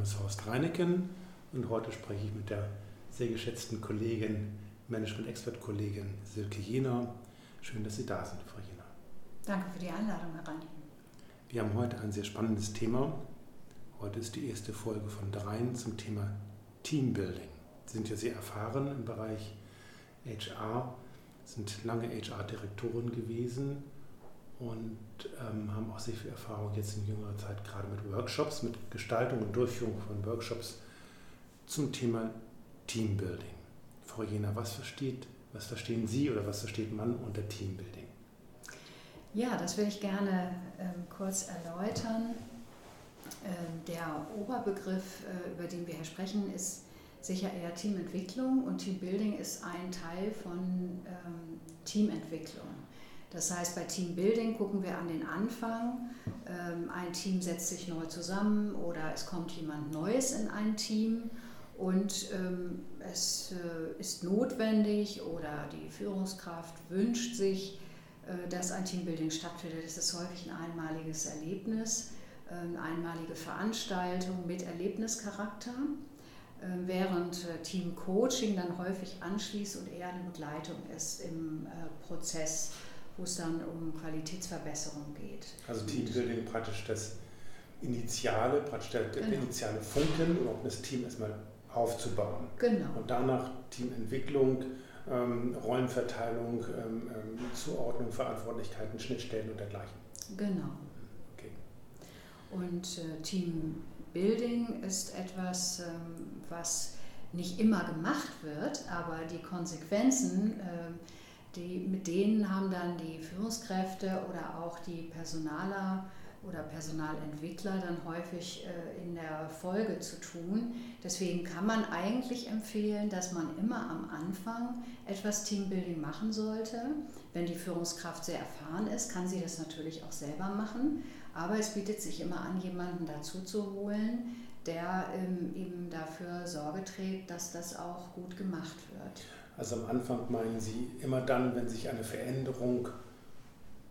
Name ist Horst Reineken und heute spreche ich mit der sehr geschätzten Kollegin, Management-Expert-Kollegin Silke Jener. Schön, dass Sie da sind, Frau Jener. Danke für die Einladung, Herr Reineken. Wir haben heute ein sehr spannendes Thema. Heute ist die erste Folge von dreien zum Thema Teambuilding. Sie sind ja sehr erfahren im Bereich HR, sind lange HR-Direktoren gewesen und ähm, haben auch sehr viel Erfahrung jetzt in jüngerer Zeit gerade mit Workshops, mit Gestaltung und Durchführung von Workshops zum Thema Teambuilding. Frau Jena, was versteht, was verstehen Sie oder was versteht man unter Teambuilding? Ja, das will ich gerne ähm, kurz erläutern. Ähm, der Oberbegriff, äh, über den wir hier sprechen, ist sicher eher Teamentwicklung und Teambuilding ist ein Teil von ähm, Teamentwicklung. Das heißt, bei Teambuilding gucken wir an den Anfang. Ähm, ein Team setzt sich neu zusammen oder es kommt jemand Neues in ein Team und ähm, es äh, ist notwendig oder die Führungskraft wünscht sich, äh, dass ein Teambuilding stattfindet. Das ist häufig ein einmaliges Erlebnis, äh, eine einmalige Veranstaltung mit Erlebnischarakter, während Teamcoaching dann häufig anschließt und eher eine Begleitung ist im Prozess wo es dann um Qualitätsverbesserung geht. Also Teambuilding praktisch das Initiale, praktisch der, genau. initiale Funken, um das Team erstmal aufzubauen. Genau. Und danach Teamentwicklung, ähm, Rollenverteilung, ähm, ähm, Zuordnung, Verantwortlichkeiten, Schnittstellen und dergleichen. Genau. Okay. Und äh, Teambuilding ist etwas, ähm, was nicht immer gemacht wird, aber die Konsequenzen äh, die, mit denen haben dann die Führungskräfte oder auch die Personaler oder Personalentwickler dann häufig äh, in der Folge zu tun. Deswegen kann man eigentlich empfehlen, dass man immer am Anfang etwas Teambuilding machen sollte. Wenn die Führungskraft sehr erfahren ist, kann sie das natürlich auch selber machen. Aber es bietet sich immer an, jemanden dazu zu holen, der ähm, eben dafür Sorge trägt, dass das auch gut gemacht wird. Also am Anfang meinen Sie immer dann, wenn sich eine Veränderung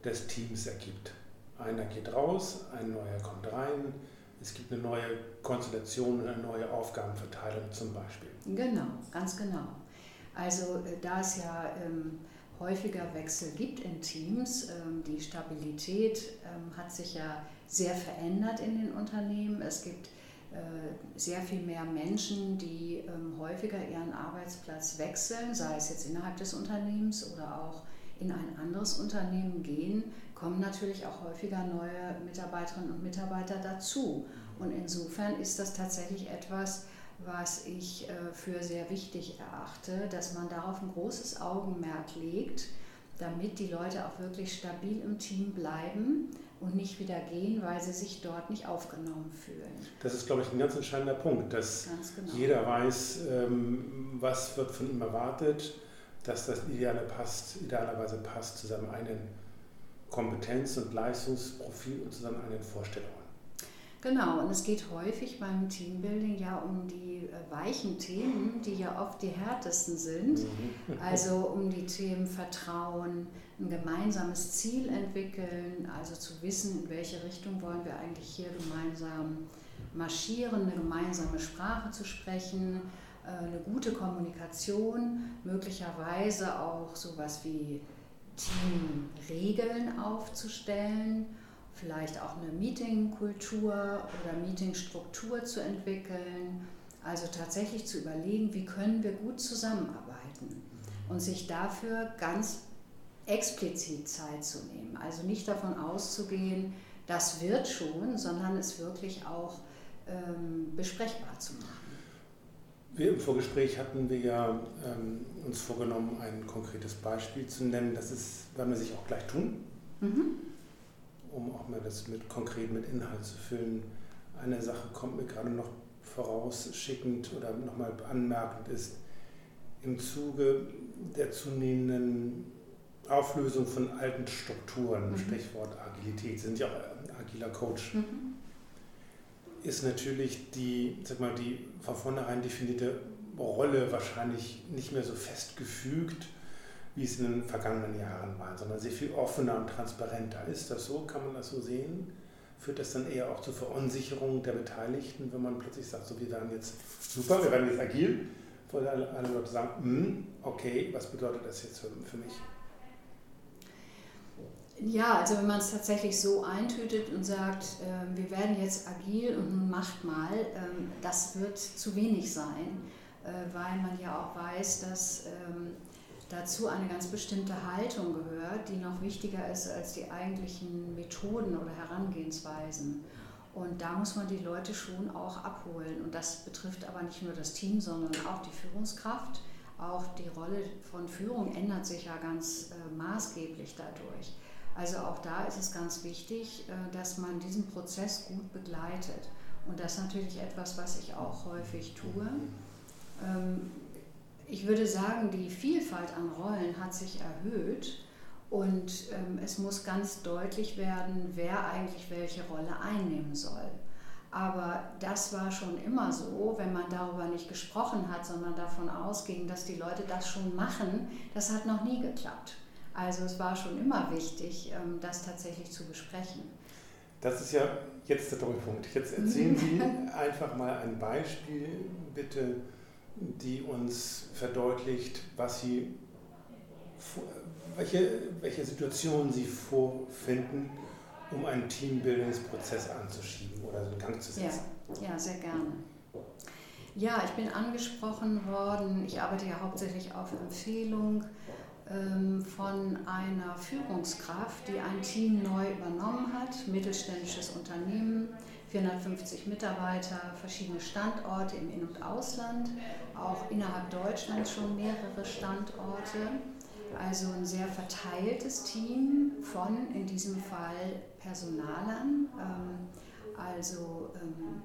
des Teams ergibt. Einer geht raus, ein neuer kommt rein, es gibt eine neue Konstellation, eine neue Aufgabenverteilung zum Beispiel. Genau, ganz genau. Also äh, da es ja ähm, häufiger Wechsel gibt in Teams, ähm, die Stabilität ähm, hat sich ja sehr verändert in den Unternehmen. Es gibt sehr viel mehr Menschen, die ähm, häufiger ihren Arbeitsplatz wechseln, sei es jetzt innerhalb des Unternehmens oder auch in ein anderes Unternehmen gehen, kommen natürlich auch häufiger neue Mitarbeiterinnen und Mitarbeiter dazu. Und insofern ist das tatsächlich etwas, was ich äh, für sehr wichtig erachte, dass man darauf ein großes Augenmerk legt, damit die Leute auch wirklich stabil im Team bleiben und nicht wieder gehen, weil sie sich dort nicht aufgenommen fühlen. Das ist, glaube ich, ein ganz entscheidender Punkt, dass genau. jeder weiß, ähm, was wird von ihm erwartet, dass das Ideale passt, idealerweise passt zu seinem eigenen Kompetenz- und Leistungsprofil und zu seinen eigenen Vorstellungen. Genau, und es geht häufig beim Teambuilding ja um die äh, weichen Themen, die ja oft die härtesten sind. Mhm. Also um die Themen Vertrauen, ein gemeinsames Ziel entwickeln, also zu wissen, in welche Richtung wollen wir eigentlich hier gemeinsam marschieren, eine gemeinsame Sprache zu sprechen, äh, eine gute Kommunikation, möglicherweise auch sowas wie Teamregeln aufzustellen vielleicht auch eine Meetingkultur oder Meetingstruktur zu entwickeln. Also tatsächlich zu überlegen, wie können wir gut zusammenarbeiten und sich dafür ganz explizit Zeit zu nehmen. Also nicht davon auszugehen, das wird schon, sondern es wirklich auch ähm, besprechbar zu machen. Wir im Vorgespräch hatten wir ja ähm, uns vorgenommen, ein konkretes Beispiel zu nennen. Das ist, werden wir sich auch gleich tun. Mhm um auch mal das mit konkret mit Inhalt zu füllen. Eine Sache kommt mir gerade noch vorausschickend oder nochmal anmerkend ist, im Zuge der zunehmenden Auflösung von alten Strukturen, mhm. Stichwort Agilität, sind ja auch agiler Coach, mhm. ist natürlich die, sag mal, die von vornherein definierte Rolle wahrscheinlich nicht mehr so festgefügt wie es in den vergangenen Jahren war, sondern sehr viel offener und transparenter. Ist das so? Kann man das so sehen? Führt das dann eher auch zur Verunsicherung der Beteiligten, wenn man plötzlich sagt, so wir werden jetzt super, wir werden jetzt agil, wo alle, Leute sagen, hm, okay, was bedeutet das jetzt für, für mich? Ja, also wenn man es tatsächlich so eintütet und sagt, äh, wir werden jetzt agil und nun macht mal, ähm, das wird zu wenig sein, äh, weil man ja auch weiß, dass ähm, dazu eine ganz bestimmte Haltung gehört, die noch wichtiger ist als die eigentlichen Methoden oder Herangehensweisen. Und da muss man die Leute schon auch abholen. Und das betrifft aber nicht nur das Team, sondern auch die Führungskraft. Auch die Rolle von Führung ändert sich ja ganz äh, maßgeblich dadurch. Also auch da ist es ganz wichtig, äh, dass man diesen Prozess gut begleitet. Und das ist natürlich etwas, was ich auch häufig tue. Ähm, ich würde sagen, die Vielfalt an Rollen hat sich erhöht und ähm, es muss ganz deutlich werden, wer eigentlich welche Rolle einnehmen soll. Aber das war schon immer so, wenn man darüber nicht gesprochen hat, sondern davon ausging, dass die Leute das schon machen, das hat noch nie geklappt. Also es war schon immer wichtig, ähm, das tatsächlich zu besprechen. Das ist ja jetzt der Doppelpunkt. Jetzt erzählen Sie einfach mal ein Beispiel, bitte, die uns verdeutlicht, was Sie, welche, welche Situationen Sie vorfinden, um einen Teambildungsprozess anzuschieben oder in Gang zu setzen. Ja, ja, sehr gerne. Ja, ich bin angesprochen worden. Ich arbeite ja hauptsächlich auf Empfehlung ähm, von einer Führungskraft, die ein Team neu übernommen hat, mittelständisches Unternehmen 450 Mitarbeiter, verschiedene Standorte im In- und Ausland, auch innerhalb Deutschlands schon mehrere Standorte. Also ein sehr verteiltes Team von in diesem Fall Personalern. Ähm, also ähm,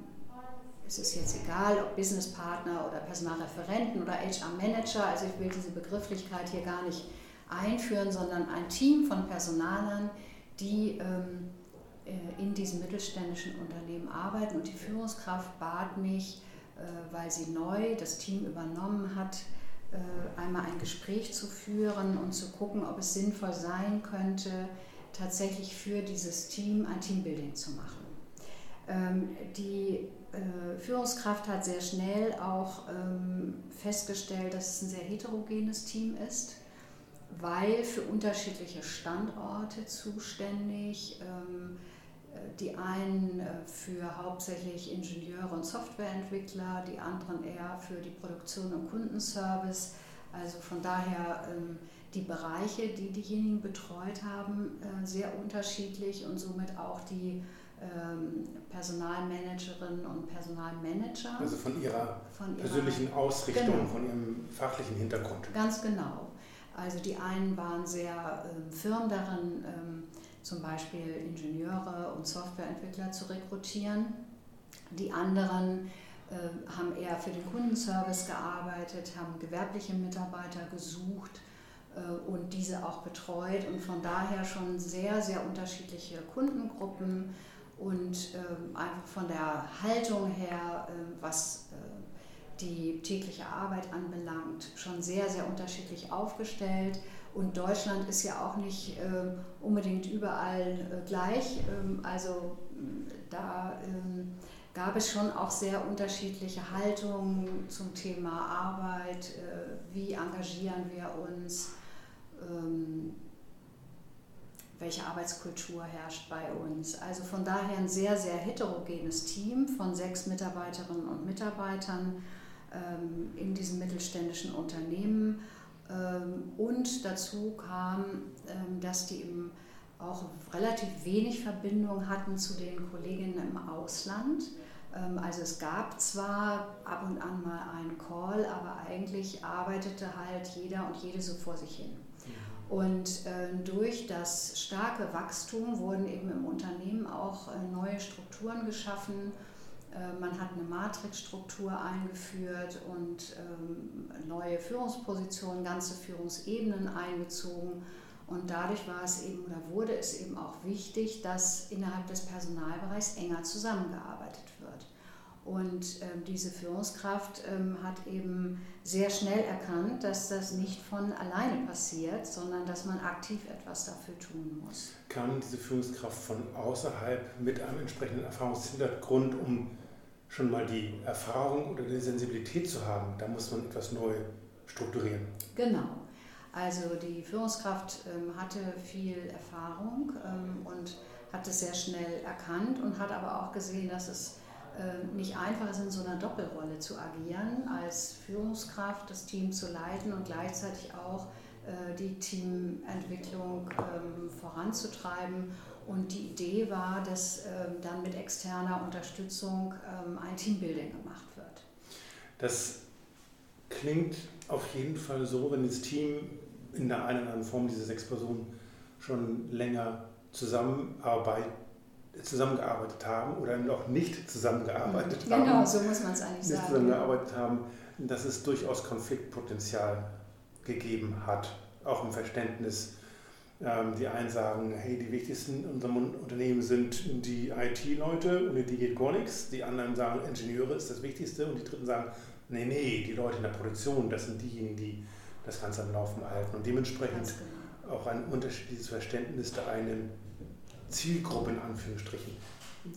es ist jetzt egal, ob Businesspartner oder Personalreferenten oder HR-Manager. Also ich will diese Begrifflichkeit hier gar nicht einführen, sondern ein Team von Personalern, die ähm, äh, in diesem mittelständischen Unternehmen arbeiten. Und die Führungskraft bat mich, weil sie neu das Team übernommen hat, äh, einmal ein Gespräch zu führen und zu gucken, ob es sinnvoll sein könnte, tatsächlich für dieses Team ein Teambuilding zu machen. Ähm, die Führungskraft hat sehr schnell auch ähm, festgestellt, dass es ein sehr heterogenes Team ist, weil für unterschiedliche Standorte zuständig, ähm, die einen äh, für hauptsächlich Ingenieure und Softwareentwickler, die anderen eher für die Produktion und Kundenservice. Also von daher ähm, die Bereiche, die diejenigen betreut haben, äh, sehr unterschiedlich und somit auch die ähm, Personalmanagerinnen und Personalmanager. Also von ihrer, von ihrer persönlichen Ausrichtung, genau. von ihrem fachlichen Hintergrund. Ganz genau. Also die einen waren sehr ähm, firm darin, zum Beispiel Ingenieure und Softwareentwickler zu rekrutieren. Die anderen äh, haben eher für den Kundenservice gearbeitet, haben gewerbliche Mitarbeiter gesucht äh, und diese auch betreut und von daher schon sehr, sehr unterschiedliche Kundengruppen und äh, einfach von der Haltung her, äh, was äh, die tägliche Arbeit anbelangt, schon sehr, sehr unterschiedlich aufgestellt und Deutschland ist ja auch nicht äh, unbedingt überall äh, gleich. Ähm, also da ähm, gab es schon auch sehr unterschiedliche Haltungen zum Thema Arbeit. Äh, wie engagieren wir uns? Ähm, welche Arbeitskultur herrscht bei uns? Also von daher ein sehr, sehr heterogenes Team von sechs Mitarbeiterinnen und Mitarbeitern ähm, in diesem mittelständischen Unternehmen und dazu kam, ähm, dass die eben auch relativ wenig Verbindung hatten zu den Kolleginnen im Ausland. Ähm, also es gab zwar ab und an mal einen Call, aber eigentlich arbeitete halt jeder und jede so vor sich hin. Und durch das starke Wachstum wurden eben im Unternehmen auch äh, neue Strukturen geschaffen man hat eine Matrixstruktur eingeführt und ähm, neue Führungspositionen, ganze Führungsebenen eingezogen. Und dadurch war es eben oder wurde es eben auch wichtig, dass innerhalb des Personalbereichs enger zusammengearbeitet wird. Und ähm, diese Führungskraft ähm, hat eben sehr schnell erkannt, dass das nicht von alleine passiert, sondern dass man aktiv etwas dafür tun muss. Kam diese Führungskraft von außerhalb mit einem entsprechenden Erfahrungshintergrund, um schon mal die Erfahrung oder die Sensibilität zu haben? Da muss man etwas neu strukturieren. Genau. Also die Führungskraft ähm, hatte viel Erfahrung ähm, und hat es sehr schnell erkannt und hat aber auch gesehen, dass es ähm, nicht einfach ist, in so einer Doppelrolle zu agieren, als Führungskraft das Team zu leiten und gleichzeitig auch äh, die Teamentwicklung ähm, voranzutreiben. Und die Idee war, dass ähm, dann mit externer Unterstützung ein Teambuilding gemacht wird. Das klingt auf jeden Fall so, wenn das Team in der einen oder anderen Form, diese sechs Personen, schon länger zusammenarbeitet zusammengearbeitet haben oder noch nicht zusammengearbeitet genau, haben. Genau, so muss man es eigentlich nicht sagen. zusammengearbeitet haben, dass es durchaus Konfliktpotenzial gegeben hat, auch im Verständnis. Ähm, die einen sagen, hey, die wichtigsten in unserem Unternehmen sind die IT-Leute, ohne die geht gar nichts. Die anderen sagen, Ingenieure ist das Wichtigste. Und die dritten sagen, nee, nee, die Leute in der Produktion, das sind diejenigen, die das Ganze am Laufen halten. Und dementsprechend genau. auch ein unterschiedliches Verständnis der einen Zielgruppe in Anführungsstrichen,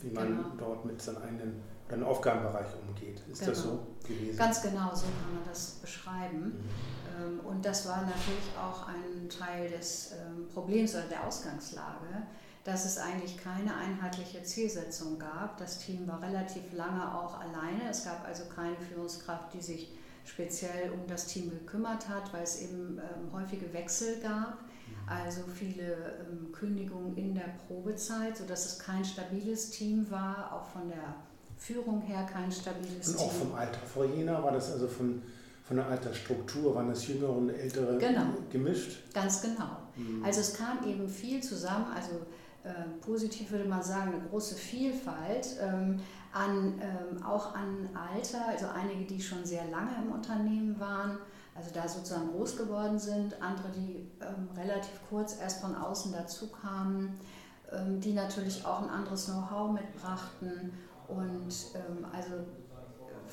wie man genau. dort mit seinem eigenen einen Aufgabenbereich umgeht. Ist genau. das so gewesen? Ganz genau, so kann man das beschreiben. Mhm. Ähm, und das war natürlich auch ein Teil des ähm, Problems oder der Ausgangslage, dass es eigentlich keine einheitliche Zielsetzung gab. Das Team war relativ lange auch alleine. Es gab also keine Führungskraft, die sich speziell um das Team gekümmert hat, weil es eben ähm, häufige Wechsel gab also viele Kündigungen in der Probezeit, sodass es kein stabiles Team war, auch von der Führung her kein stabiles Team. Und auch vom Alter vor jener war das also von, von der Altersstruktur, waren das jüngere und ältere genau. gemischt? Ganz genau. Mhm. Also es kam eben viel zusammen, also äh, positiv würde man sagen, eine große Vielfalt ähm, an, ähm, auch an Alter, also einige, die schon sehr lange im Unternehmen waren also da sozusagen groß geworden sind, andere, die ähm, relativ kurz erst von außen dazu kamen, ähm, die natürlich auch ein anderes Know-how mitbrachten und ähm, also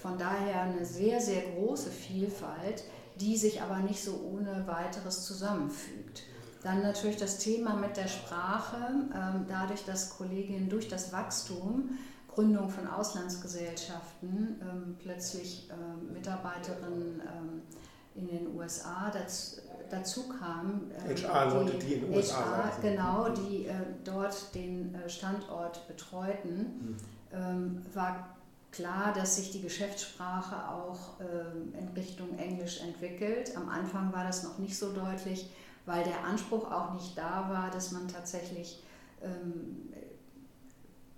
von daher eine sehr, sehr große Vielfalt, die sich aber nicht so ohne weiteres zusammenfügt. Dann natürlich das Thema mit der Sprache, ähm, dadurch, dass Kolleginnen durch das Wachstum Gründung von Auslandsgesellschaften ähm, plötzlich ähm, Mitarbeiterinnen in den USA dazu, dazu kam. Äh, HR-Leute, die, die, in den USA HR, Genau, die äh, dort den äh, Standort betreuten, mhm. war klar, dass sich die Geschäftssprache auch ähm, in Richtung Englisch entwickelt. Am Anfang war das noch nicht so deutlich, weil der Anspruch auch nicht da war, dass man tatsächlich ähm,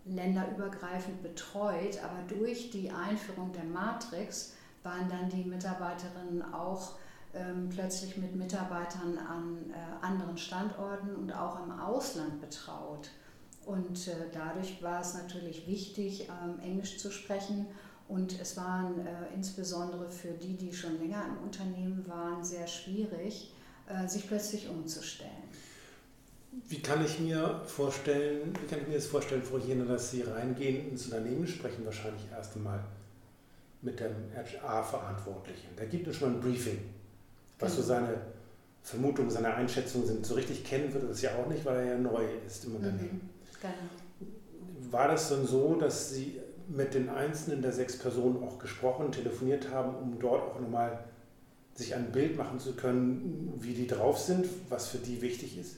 länderübergreifend betreut, aber durch die Einführung der Matrix waren dann die Mitarbeiterinnen auch ähm, plötzlich mit Mitarbeitern an äh, anderen Standorten und auch im Ausland betraut. Und äh, dadurch war es natürlich wichtig, ähm, Englisch zu sprechen. Und es waren äh, insbesondere für die, die schon länger im Unternehmen waren, sehr schwierig, äh, sich plötzlich umzustellen. Wie kann ich mir vorstellen, wie kann ich mir das vorstellen, Frau Jene, dass Sie reingehen ins Unternehmen sprechen, wahrscheinlich erst einmal mit dem HR-Verantwortlichen. Da gibt es schon ein Briefing, was genau. so seine Vermutungen, seine Einschätzungen sind. So richtig kennen wird er das ja auch nicht, weil er ja neu ist im Unternehmen. Mhm. Genau. War das dann so, dass Sie mit den einzelnen der sechs Personen auch gesprochen, telefoniert haben, um dort auch nochmal sich ein Bild machen zu können, wie die drauf sind, was für die wichtig ist?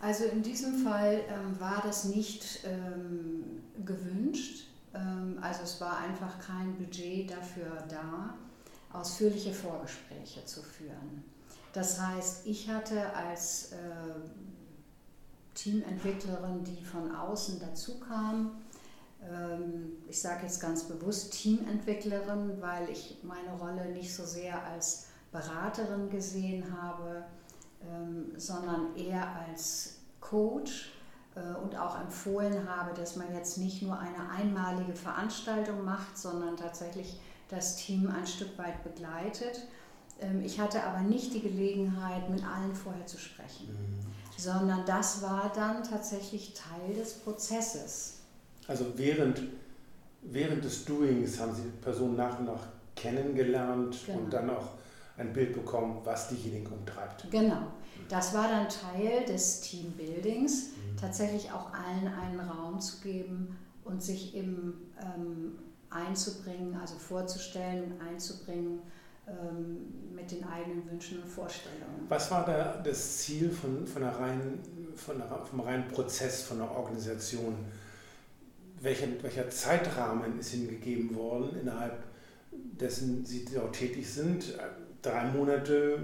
Also in diesem Fall ähm, war das nicht ähm, gewünscht. Ähm, also es war einfach kein Budget dafür da, ausführliche Vorgespräche zu führen. Das heißt, ich hatte als äh, Teamentwicklerin, die von außen dazu kam, ähm, ich sage jetzt ganz bewusst Teamentwicklerin, weil ich meine Rolle nicht so sehr als Beraterin gesehen habe, ähm, sondern eher als Coach äh, und auch empfohlen habe, dass man jetzt nicht nur eine einmalige Veranstaltung macht, sondern tatsächlich das Team ein Stück weit begleitet. Ähm, ich hatte aber nicht die Gelegenheit, mit allen vorher zu sprechen, mhm. sondern das war dann tatsächlich Teil des Prozesses. Also während während des Doings haben Sie die Person nach und nach kennengelernt genau. und dann auch ein Bild bekommen, was diejenigen umtreibt. Genau. Das war dann Teil des Teambuildings, mhm. tatsächlich auch allen einen Raum zu geben und sich eben ähm, einzubringen, also vorzustellen und einzubringen mit den eigenen Wünschen und Vorstellungen. Was war da das Ziel von, von der reinen, von der, vom reinen Prozess, von der Organisation? Welcher, welcher Zeitrahmen ist Ihnen gegeben worden, innerhalb dessen Sie dort tätig sind? Drei Monate,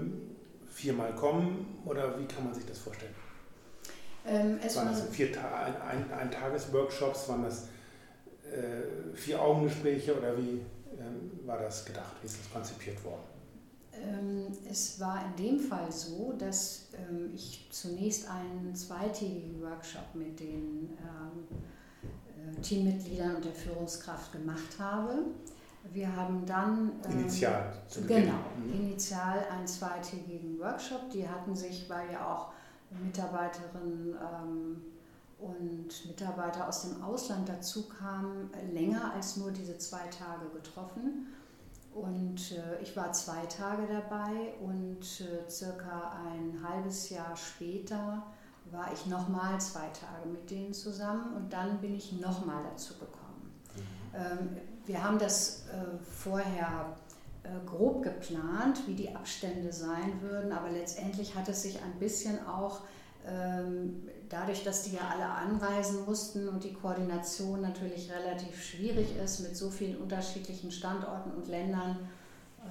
viermal kommen oder wie kann man sich das vorstellen? Ähm, es waren das vier Ta ein, ein, ein Tagesworkshops, waren das äh, vier Augengespräche oder wie ähm, war das gedacht? Wie ist das konzipiert worden? Ähm, es war in dem Fall so, dass ähm, ich zunächst einen zweitägigen Workshop mit den ähm, äh, Teammitgliedern und der Führungskraft gemacht habe. Wir haben dann. Ähm, initial. Genau, mhm. initial einen zweitägigen Workshop. Die hatten sich, weil ja auch Mitarbeiterinnen ähm, und Mitarbeiter aus dem Ausland dazu kamen, länger als nur diese zwei Tage getroffen. Und äh, ich war zwei Tage dabei und äh, circa ein halbes Jahr später war ich nochmal zwei Tage mit denen zusammen und dann bin ich nochmal dazu gekommen. Mhm. Ähm, wir haben das äh, vorher äh, grob geplant, wie die Abstände sein würden, aber letztendlich hat es sich ein bisschen auch ähm, dadurch, dass die ja alle anreisen mussten und die Koordination natürlich relativ schwierig ist mit so vielen unterschiedlichen Standorten und Ländern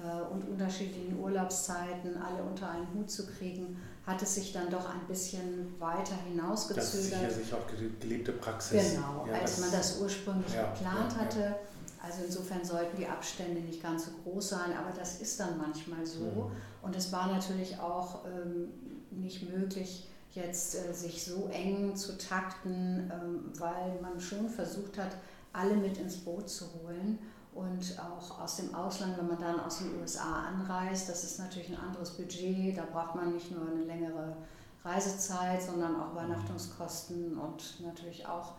äh, und unterschiedlichen Urlaubszeiten alle unter einen Hut zu kriegen, hat es sich dann doch ein bisschen weiter hinausgezögert. Das ist sicherlich auch gelebte Praxis. Genau, ja, als man das ursprünglich ja, geplant ja, hatte. Also insofern sollten die Abstände nicht ganz so groß sein, aber das ist dann manchmal so. Mhm. Und es war natürlich auch ähm, nicht möglich, jetzt äh, sich so eng zu takten, ähm, weil man schon versucht hat, alle mit ins Boot zu holen. Und auch aus dem Ausland, wenn man dann aus den USA anreist, das ist natürlich ein anderes Budget. Da braucht man nicht nur eine längere Reisezeit, sondern auch Übernachtungskosten und natürlich auch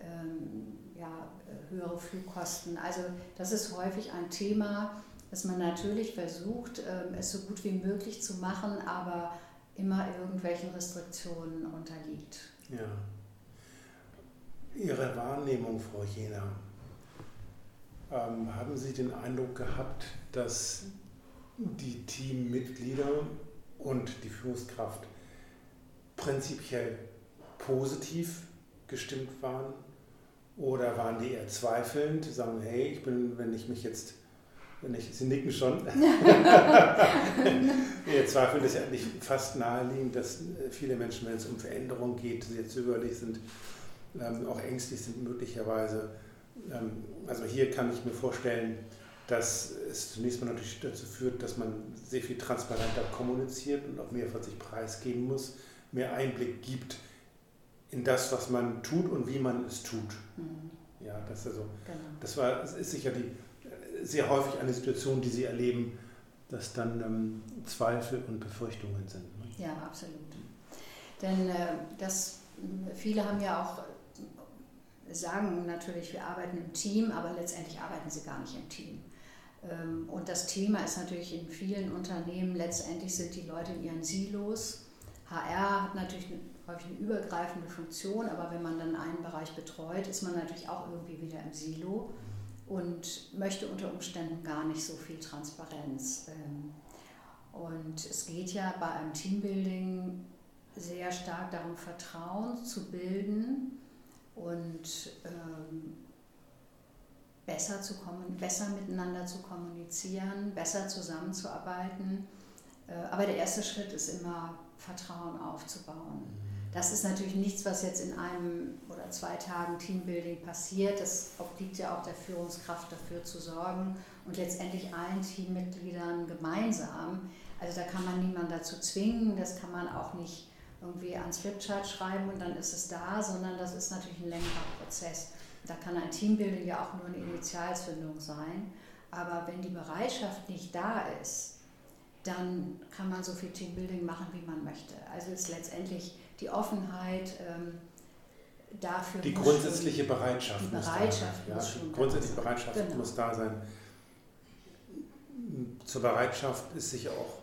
ähm, ja, höhere Flugkosten. Also das ist häufig ein Thema, dass man natürlich versucht, ähm, es so gut wie möglich zu machen, aber immer irgendwelchen Restriktionen unterliegt. Ja. Ihre Wahrnehmung, Frau Jena, ähm, haben Sie den Eindruck gehabt, dass die Teammitglieder und die Führungskraft prinzipiell positiv gestimmt waren? Oder waren die eher zweifelnd, sagen, hey, ich bin, wenn ich mich jetzt ich, Sie nicken schon. Ihr Zweifel ist ja eigentlich fast naheliegend, dass äh, viele Menschen, wenn es um Veränderung geht, sehr zögerlich sind, ähm, auch ängstlich sind möglicherweise. Ähm, also hier kann ich mir vorstellen, dass es zunächst mal natürlich dazu führt, dass man sehr viel transparenter kommuniziert und auch mehr von sich preisgeben muss, mehr Einblick gibt in das, was man tut und wie man es tut. Mhm. Ja, das, also, genau. das war, das ist sicher die sehr häufig eine Situation, die Sie erleben, dass dann ähm, Zweifel und Befürchtungen sind. Ne? Ja, absolut. Denn äh, das, viele haben ja auch, sagen natürlich, wir arbeiten im Team, aber letztendlich arbeiten sie gar nicht im Team. Ähm, und das Thema ist natürlich in vielen Unternehmen, letztendlich sind die Leute in ihren Silos. HR hat natürlich häufig eine übergreifende Funktion, aber wenn man dann einen Bereich betreut, ist man natürlich auch irgendwie wieder im Silo und möchte unter Umständen gar nicht so viel Transparenz. Ähm, und es geht ja bei einem Teambuilding sehr stark darum, Vertrauen zu bilden und ähm, besser, zu besser miteinander zu kommunizieren, besser zusammenzuarbeiten. Äh, aber der erste Schritt ist immer, Vertrauen aufzubauen. Das ist natürlich nichts, was jetzt in einem oder zwei Tagen Teambuilding passiert. Das obliegt ja auch der Führungskraft dafür zu sorgen und letztendlich allen Teammitgliedern gemeinsam. Also da kann man niemanden dazu zwingen, das kann man auch nicht irgendwie ans Flipchart schreiben und dann ist es da, sondern das ist natürlich ein längerer Prozess. Da kann ein Teambuilding ja auch nur eine Initialzündung sein. Aber wenn die Bereitschaft nicht da ist, dann kann man so viel Teambuilding machen, wie man möchte. Also ist letztendlich die Offenheit, ähm, dafür. Die grundsätzliche Bereitschaft. Die Bereitschaft muss, muss ja, schon die grundsätzliche da sein. Bereitschaft Genau. muss da sein. Zur Bereitschaft ist sicher auch,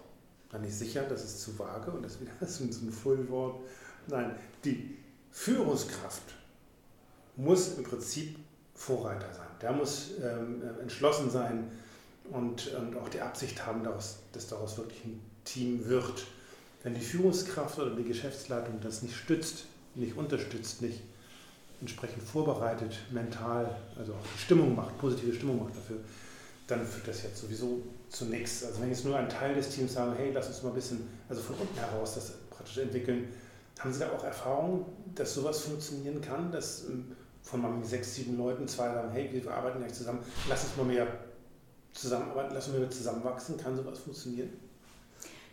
dann nicht sicher, das ist zu vage und das ist wieder so ein Fullwort. Nein, die Führungskraft muss im Prinzip Vorreiter sein. Der muss ähm, entschlossen sein und, und auch die Absicht haben, dass daraus wirklich ein Team wird. Wenn die Führungskraft oder die Geschäftsleitung das nicht stützt, nicht unterstützt, nicht entsprechend vorbereitet, mental, also auch die Stimmung macht, positive Stimmung macht dafür, dann führt das jetzt sowieso zu nichts. Also wenn jetzt nur ein Teil des Teams sagen, hey, lass uns mal ein bisschen, also von unten heraus das praktisch entwickeln, haben Sie da auch Erfahrung, dass sowas funktionieren kann, dass ähm, von mal sechs, sieben Leuten zwei sagen, hey, wir arbeiten gleich zusammen, lass uns mal mehr zusammenarbeiten, lass uns mal mehr zusammenwachsen, kann sowas funktionieren?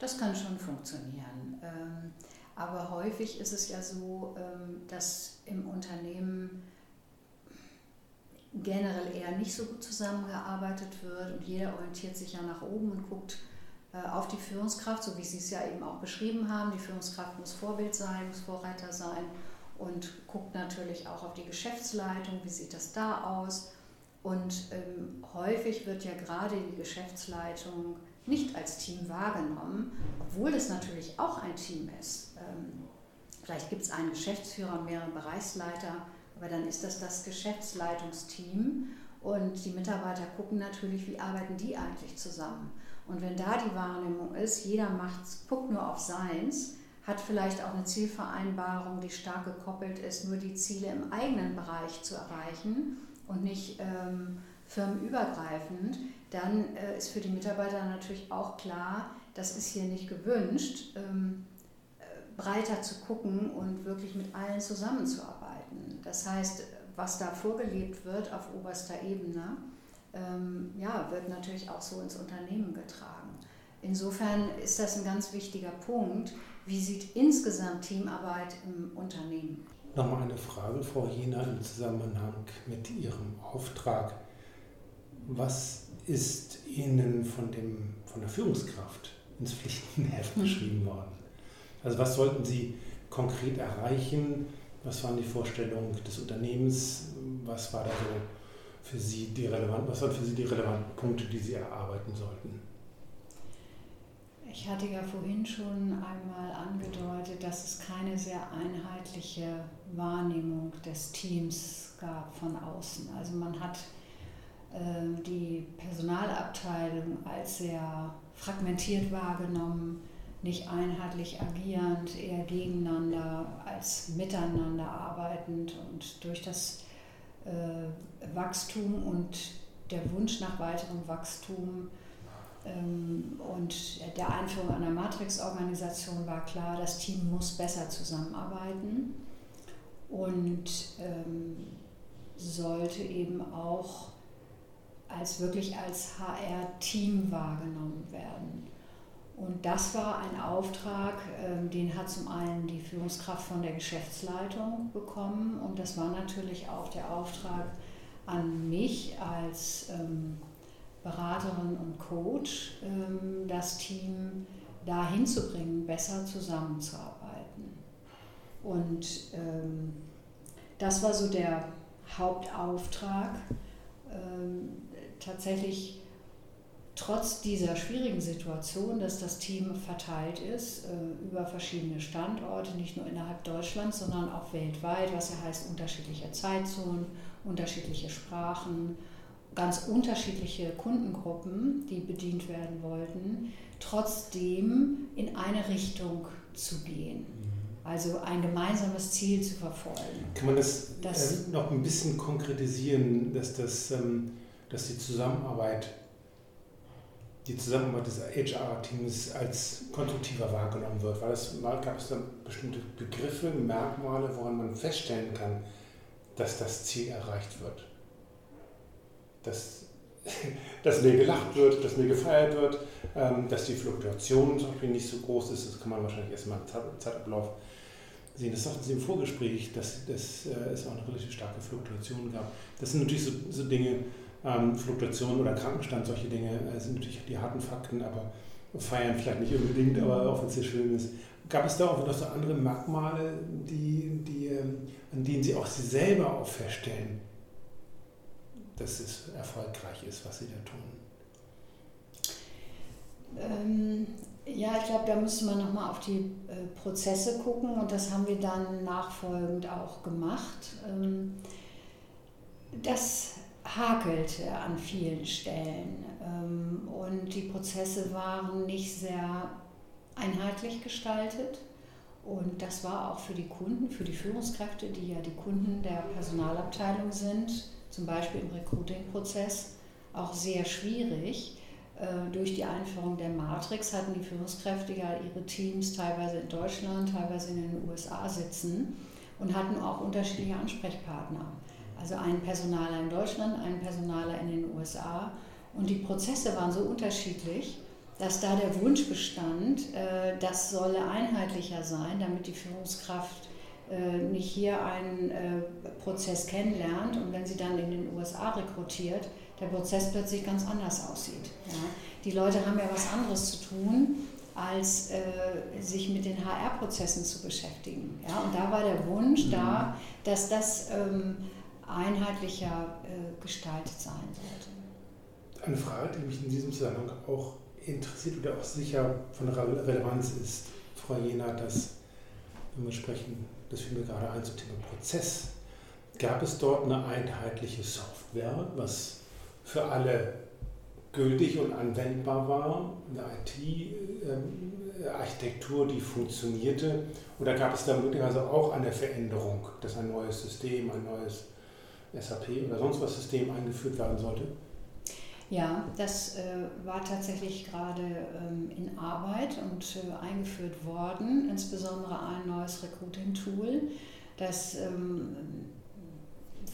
Das kann schon funktionieren. Ähm, aber häufig ist es ja so, ähm, dass im Unternehmen generell eher nicht so gut zusammengearbeitet wird und jeder orientiert sich ja nach oben und guckt äh, auf die Führungskraft, so wie Sie es ja eben auch beschrieben haben. Die Führungskraft muss Vorbild sein, muss Vorreiter sein und guckt natürlich auch auf die Geschäftsleitung, wie sieht das da aus. Und ähm, häufig wird ja gerade die Geschäftsleitung nicht als Team wahrgenommen, obwohl es natürlich auch ein Team ist. Ähm, vielleicht gibt es einen Geschäftsführer mehrere Bereichsleiter, aber dann ist das das Geschäftsleitungsteam und die Mitarbeiter gucken natürlich, wie arbeiten die eigentlich zusammen. Und wenn da die Wahrnehmung ist, jeder macht, guckt nur auf seins, hat vielleicht auch eine Zielvereinbarung, die stark gekoppelt ist, nur die Ziele im eigenen Bereich zu erreichen und nicht ähm, firmenübergreifend, dann äh, ist für die Mitarbeiter natürlich auch klar, das ist hier nicht gewünscht, ähm, äh, breiter zu gucken und wirklich mit allen zusammenzuarbeiten. Das heißt, was da vorgelebt wird auf oberster Ebene, ähm, ja, wird natürlich auch so ins Unternehmen getragen. Insofern ist das ein ganz wichtiger Punkt. Wie sieht insgesamt Teamarbeit im Unternehmen? Nochmal eine Frage, Frau Jena, im Zusammenhang mit Ihrem Auftrag. Was ist Ihnen von, dem, von der Führungskraft ins Pflichtenheft geschrieben worden? Also was sollten Sie konkret erreichen? Was waren die Vorstellungen des Unternehmens? Was war da so für Sie die relevanten, was waren für Sie die relevanten Punkte, die Sie erarbeiten sollten? Ich hatte ja vorhin schon einmal angedeutet, dass es keine sehr einheitliche Wahrnehmung des Teams gab von außen. Also man hat die Personalabteilung als sehr fragmentiert wahrgenommen, nicht einheitlich agierend, eher gegeneinander als miteinander arbeitend. Und durch das äh, Wachstum und der Wunsch nach weiterem Wachstum ähm, und der Einführung einer Matrix-Organisation war klar, das Team muss besser zusammenarbeiten und ähm, sollte eben auch als wirklich als HR-Team wahrgenommen werden. Und das war ein Auftrag, ähm, den hat zum einen die Führungskraft von der Geschäftsleitung bekommen und das war natürlich auch der Auftrag an mich als Beraterin und Coach, das Team dahin zu bringen, besser zusammenzuarbeiten. Und das war so der Hauptauftrag, tatsächlich trotz dieser schwierigen Situation, dass das Team verteilt ist äh, über verschiedene Standorte, nicht nur innerhalb Deutschlands, sondern auch weltweit, was ja heißt unterschiedliche Zeitzonen, unterschiedliche Sprachen, ganz unterschiedliche Kundengruppen, die bedient werden wollten, trotzdem in eine Richtung zu gehen. Also ein gemeinsames Ziel zu verfolgen. Kann man das, das äh, noch ein bisschen konkretisieren, dass, das, ähm, dass die Zusammenarbeit die Zusammenarbeit des HR-Teams als konstruktiver wahrgenommen wird? Weil es mal gab es dann bestimmte Begriffe, Merkmale, woran man feststellen kann, dass das Ziel erreicht wird. Dass, dass mehr gelacht wird, dass mehr gefeiert wird, ähm, dass die Fluktuation zum Beispiel nicht so groß ist, das kann man wahrscheinlich erst mal im Zeitablauf sehen. Das sagten Sie im Vorgespräch, dass, dass äh, es auch eine relativ starke Fluktuation gab. Das sind natürlich so, so Dinge, ähm, Fluktuation oder Krankenstand, solche Dinge äh, sind natürlich die harten Fakten, aber feiern vielleicht nicht unbedingt, aber auch wenn es sehr schön ist. Gab es da auch noch so andere Merkmale, die, die, ähm, an denen Sie auch Sie selber auch feststellen, dass es erfolgreich ist, was Sie da tun? Ähm, ja, ich glaube, da müssen wir nochmal auf die äh, Prozesse gucken und das haben wir dann nachfolgend auch gemacht. Ähm, das hakelte an vielen Stellen ähm, und die Prozesse waren nicht sehr einheitlich gestaltet. Und das war auch für die Kunden, für die Führungskräfte, die ja die Kunden der Personalabteilung sind, zum Beispiel im Recruiting-Prozess, auch sehr schwierig. Äh, durch die Einführung der Matrix hatten die Führungskräfte ja ihre Teams teilweise in Deutschland, teilweise in den USA sitzen und hatten auch unterschiedliche Ansprechpartner. Also einen Personaler in Deutschland, einen Personaler in den USA. Und die Prozesse waren so unterschiedlich, dass da der Wunsch bestand, äh, das solle einheitlicher sein, damit die Führungskraft äh, nicht hier einen äh, Prozess kennenlernt und wenn sie dann in den USA rekrutiert, der Prozess plötzlich ganz anders aussieht. Ja. Die Leute haben ja was anderes zu tun, als äh, sich mit den HR-Prozessen zu beschäftigen. Ja. Und da war der Wunsch mhm. da, dass das ähm, einheitlicher äh, gestaltet sein sollte. Eine Frage, die mich in diesem Zusammenhang auch interessiert oder auch sicher von Relevanz ist, Frau Jena, dass, wenn wir sprechen, das fiel mir gerade ein zum Thema Prozess, gab es dort eine einheitliche Software, was für alle gültig und anwendbar war, eine IT-Architektur, ähm, die funktionierte, oder gab es da möglicherweise auch eine Veränderung, dass ein neues System, ein neues SAP oder sonst was System eingeführt werden sollte? Ja, das äh, war tatsächlich gerade ähm, in Arbeit und äh, eingeführt worden, insbesondere ein neues Recruiting-Tool. Das ähm,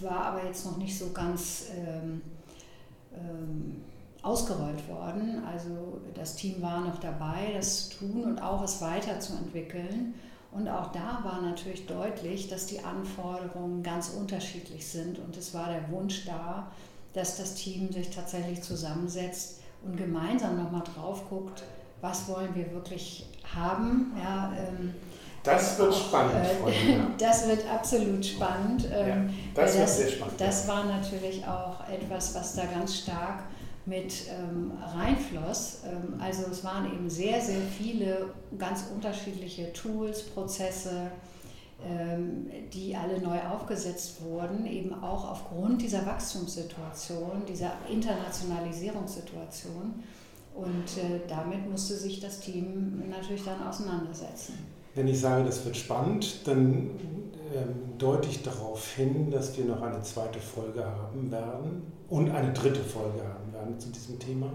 war aber jetzt noch nicht so ganz ähm, ähm ausgerollt worden. Also das Team war noch dabei, das zu tun und auch es weiterzuentwickeln. Und auch da war natürlich deutlich, dass die Anforderungen ganz unterschiedlich sind und es war der Wunsch da, dass das Team sich tatsächlich zusammensetzt und gemeinsam nochmal drauf guckt, was wollen wir wirklich haben. Ja, ähm, das wird auch, spannend. Äh, das wird absolut spannend. Ähm, ja, das, das, wird sehr spannend. Das war natürlich auch etwas, was da ganz stark mit ähm, reinfloss. Ähm, also es waren eben sehr, sehr viele ganz unterschiedliche Tools, Prozesse, ähm, die alle neu aufgesetzt wurden, eben auch aufgrund dieser Wachstumssituation, dieser Internationalisierungssituation. Und äh, damit musste sich das Team natürlich dann auseinandersetzen. Wenn ich sage, das wird spannend, dann ähm, deute ich darauf hin, dass wir noch eine zweite Folge haben werden und eine dritte Folge haben werden zu diesem Thema.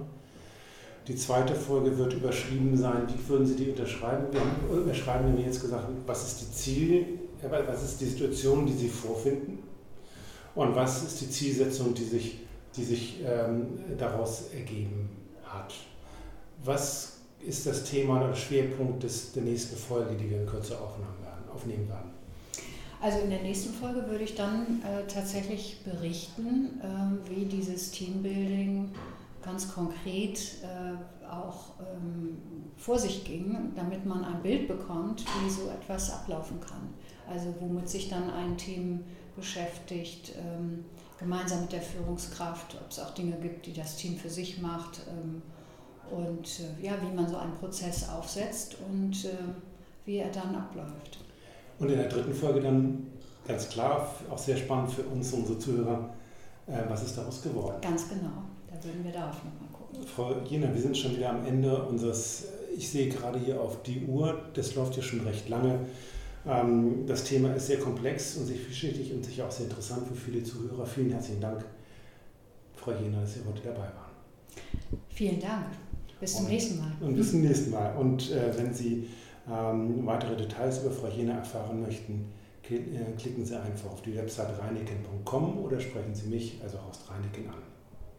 Die zweite Folge wird überschrieben sein. Wie würden Sie die unterschreiben? Wir haben überschreiben, wir jetzt gesagt, was ist die Ziel, was ist die Situation, die Sie vorfinden? Und was ist die Zielsetzung, die sich, die sich ähm, daraus ergeben hat? Was ist das Thema oder Schwerpunkt des, der nächsten Folge, die wir in Kürze aufnehmen werden? Also in der nächsten Folge würde ich dann äh, tatsächlich berichten, äh, wie dieses Teambuilding ganz konkret äh, auch ähm, vor sich ging, damit man ein Bild bekommt, wie so etwas ablaufen kann. Also womit sich dann ein Team beschäftigt, ähm, gemeinsam mit der Führungskraft, ob es auch Dinge gibt, die das Team für sich macht ähm, und äh, ja, wie man so einen Prozess aufsetzt und äh, wie er dann abläuft. Und in der dritten Folge dann ganz klar, auch sehr spannend für uns, unsere Zuhörer, äh, was ist daraus geworden? Ganz genau. Da würden wir darauf nochmal gucken. Frau Jena, wir sind schon wieder am Ende unseres, ich sehe gerade hier auf die Uhr, das läuft ja schon recht lange. Ähm, das Thema ist sehr komplex und sehr vielschichtig und sicher auch sehr interessant für viele Zuhörer. Vielen herzlichen Dank, Frau Jena, dass Sie heute dabei waren. Vielen Dank. Bis zum und, nächsten Mal. Und bis zum nächsten Mal. Und äh, wenn Sie ähm, weitere Details über Frau Jena erfahren möchten, äh, klicken Sie einfach auf die Website reineken.com oder sprechen Sie mich, also Horst Reineken, an.